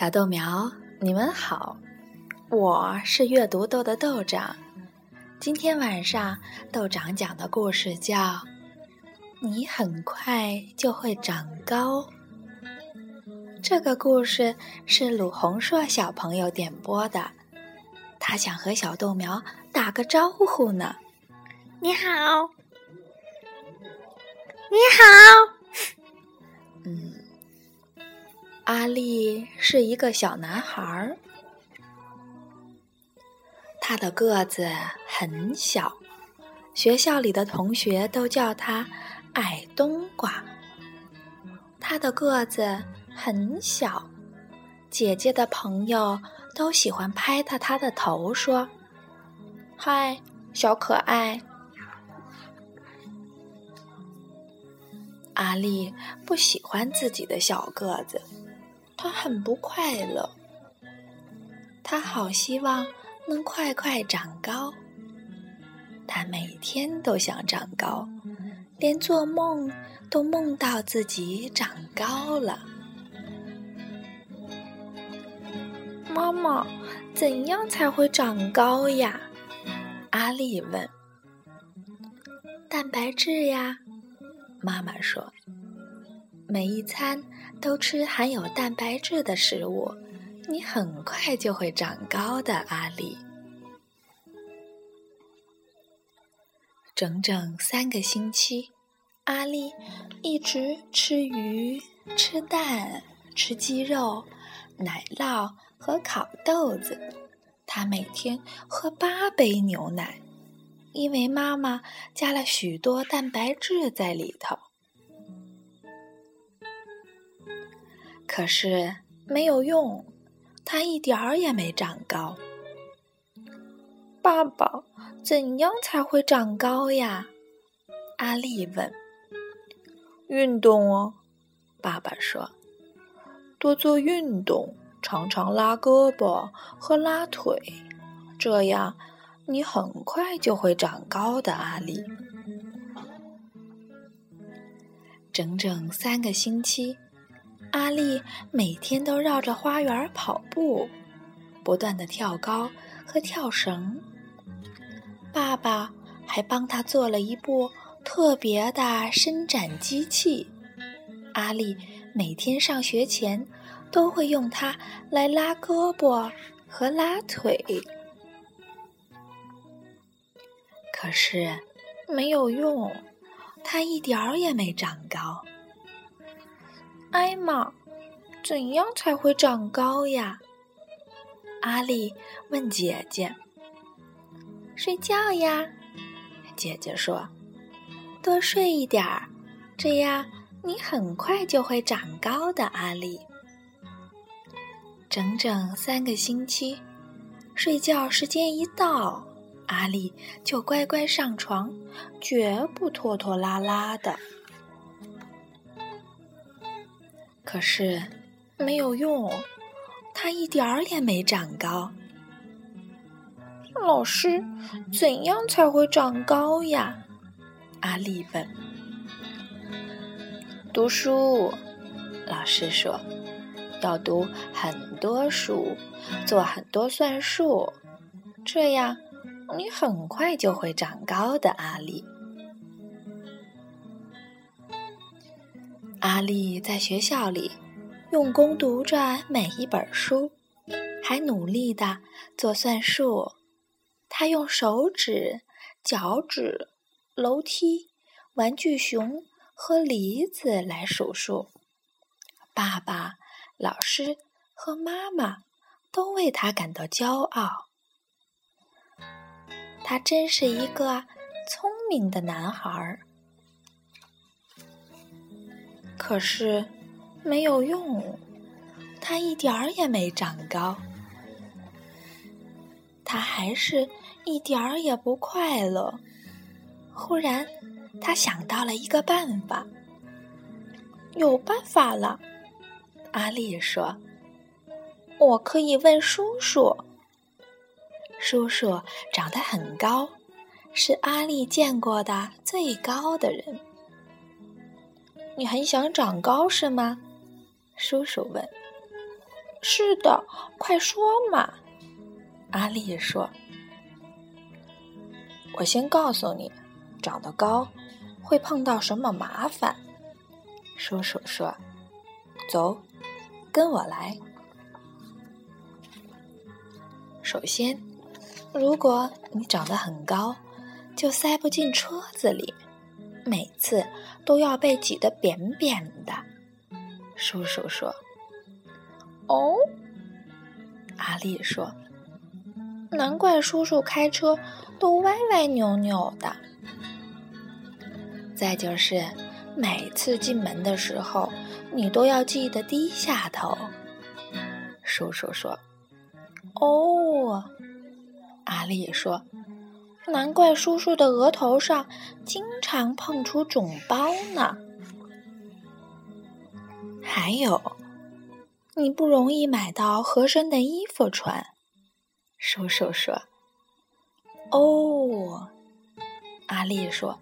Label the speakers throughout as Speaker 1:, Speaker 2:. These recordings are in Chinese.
Speaker 1: 小豆苗，你们好，我是阅读豆的豆长。今天晚上豆长讲的故事叫《你很快就会长高》。这个故事是鲁红硕小朋友点播的，他想和小豆苗打个招呼呢。
Speaker 2: 你好，你好。
Speaker 1: 阿力是一个小男孩儿，他的个子很小，学校里的同学都叫他矮冬瓜。他的个子很小，姐姐的朋友都喜欢拍他他的头，说：“嗨，小可爱。”阿丽不喜欢自己的小个子，他很不快乐。他好希望能快快长高。他每天都想长高，连做梦都梦到自己长高了。妈妈，怎样才会长高呀？阿丽问。蛋白质呀。妈妈说：“每一餐都吃含有蛋白质的食物，你很快就会长高的。”阿丽，整整三个星期，阿丽一直吃鱼、吃蛋、吃鸡肉、奶酪和烤豆子。她每天喝八杯牛奶。因为妈妈加了许多蛋白质在里头，可是没有用，他一点儿也没长高。爸爸，怎样才会长高呀？阿丽问。运动哦，爸爸说，多做运动，常常拉胳膊和拉腿，这样。你很快就会长高的，阿丽。整整三个星期，阿丽每天都绕着花园跑步，不断的跳高和跳绳。爸爸还帮他做了一部特别的伸展机器，阿丽每天上学前都会用它来拉胳膊和拉腿。可是没有用，他一点儿也没长高。艾玛，怎样才会长高呀？阿丽问姐姐。睡觉呀，姐姐说。多睡一点儿，这样你很快就会长高的。阿丽。整整三个星期，睡觉时间一到。阿丽就乖乖上床，绝不拖拖拉拉的。可是没有用，他一点儿也没长高。老师，怎样才会长高呀？阿丽问。读书，老师说，要读很多书，做很多算术，这样。你很快就会长高的，阿丽。阿丽在学校里用功读着每一本书，还努力的做算术。他用手指、脚趾、楼梯、玩具熊和梨子来数数。爸爸、老师和妈妈都为他感到骄傲。他真是一个聪明的男孩儿，可是没有用，他一点儿也没长高。他还是一点儿也不快乐。忽然，他想到了一个办法。有办法了，阿丽说：“我可以问叔叔。”叔叔长得很高，是阿丽见过的最高的人。你很想长高是吗？叔叔问。是的，快说嘛。阿丽说：“我先告诉你，长得高会碰到什么麻烦。”叔叔说：“走，跟我来。首先，如果你长得很高，就塞不进车子里，每次都要被挤得扁扁的。”叔叔说：“哦。”阿丽说：“难怪叔叔开车都歪歪扭扭的。再就是。”每次进门的时候，你都要记得低下头。叔叔说：“哦。”阿丽说：“难怪叔叔的额头上经常碰出肿包呢。”还有，你不容易买到合身的衣服穿。叔叔说：“哦。”阿丽说。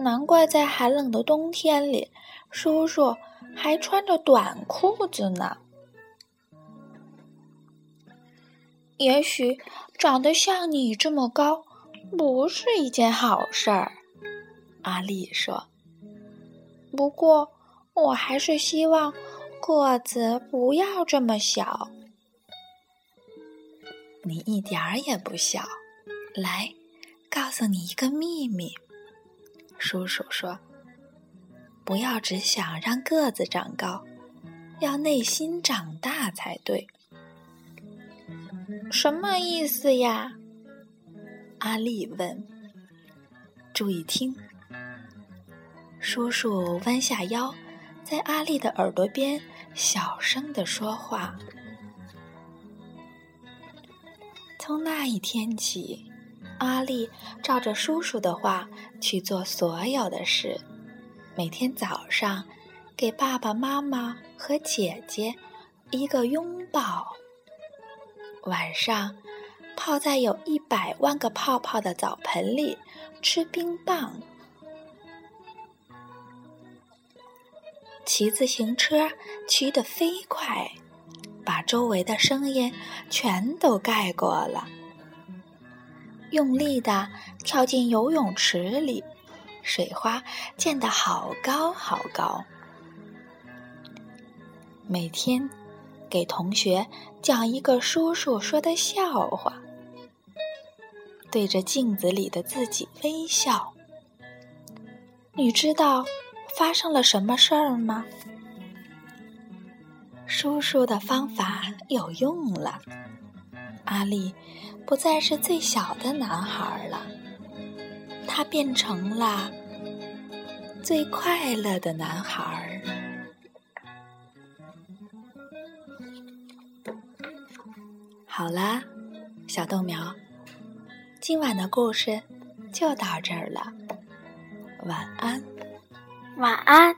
Speaker 1: 难怪在寒冷的冬天里，叔叔还穿着短裤子呢。也许长得像你这么高，不是一件好事儿。阿丽说：“不过，我还是希望个子不要这么小。你一点儿也不小。来，告诉你一个秘密。”叔叔说：“不要只想让个子长高，要内心长大才对。”什么意思呀？阿丽问。注意听，叔叔弯下腰，在阿丽的耳朵边小声的说话。从那一天起。阿丽照着叔叔的话去做所有的事，每天早上给爸爸妈妈和姐姐一个拥抱，晚上泡在有一百万个泡泡的澡盆里吃冰棒，骑自行车骑得飞快，把周围的声音全都盖过了。用力的跳进游泳池里，水花溅得好高好高。每天给同学讲一个叔叔说的笑话，对着镜子里的自己微笑。你知道发生了什么事儿吗？叔叔的方法有用了，阿丽。不再是最小的男孩了，他变成了最快乐的男孩。好啦，小豆苗，今晚的故事就到这儿了，晚安，
Speaker 2: 晚安。